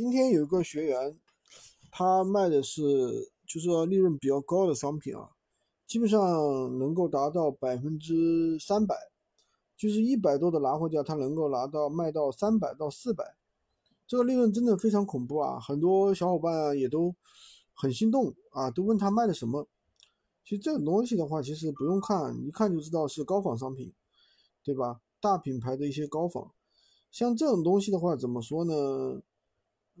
今天有一个学员，他卖的是就是说利润比较高的商品啊，基本上能够达到百分之三百，就是一百多的拿货价，他能够拿到卖到三百到四百，这个利润真的非常恐怖啊！很多小伙伴啊也都很心动啊，都问他卖的什么。其实这种东西的话，其实不用看，一看就知道是高仿商品，对吧？大品牌的一些高仿，像这种东西的话，怎么说呢？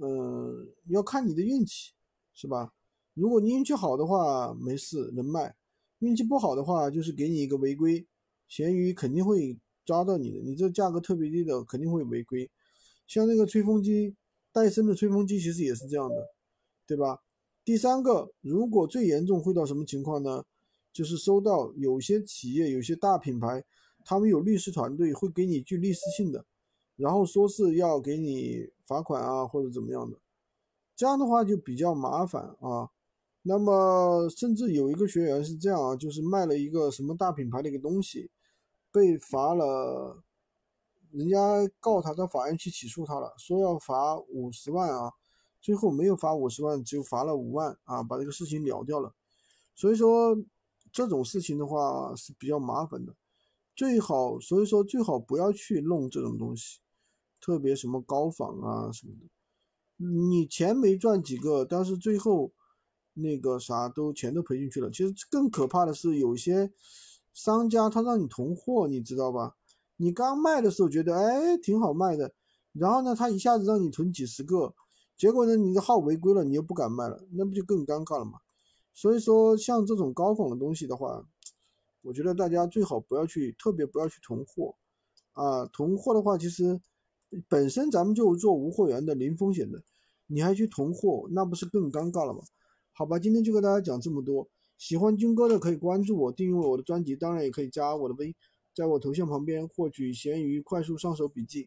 嗯，要看你的运气，是吧？如果你运气好的话，没事能卖；运气不好的话，就是给你一个违规，闲鱼肯定会抓到你的。你这价格特别低的，肯定会违规。像那个吹风机，戴森的吹风机其实也是这样的，对吧？第三个，如果最严重会到什么情况呢？就是收到有些企业、有些大品牌，他们有律师团队会给你具律师信的。然后说是要给你罚款啊，或者怎么样的，这样的话就比较麻烦啊。那么甚至有一个学员是这样啊，就是卖了一个什么大品牌的一个东西，被罚了，人家告他到法院去起诉他了，说要罚五十万啊，最后没有罚五十万，只有罚了五万啊，把这个事情了掉了。所以说这种事情的话是比较麻烦的，最好所以说最好不要去弄这种东西。特别什么高仿啊什么的，你钱没赚几个，但是最后那个啥都钱都赔进去了。其实更可怕的是，有些商家他让你囤货，你知道吧？你刚卖的时候觉得哎挺好卖的，然后呢他一下子让你囤几十个，结果呢你的号违规了，你又不敢卖了，那不就更尴尬了吗？所以说像这种高仿的东西的话，我觉得大家最好不要去，特别不要去囤货啊！囤货的话，其实。本身咱们就做无货源的零风险的，你还去囤货，那不是更尴尬了吗？好吧，今天就跟大家讲这么多。喜欢军哥的可以关注我，订阅我的专辑，当然也可以加我的微，在我头像旁边获取闲鱼快速上手笔记。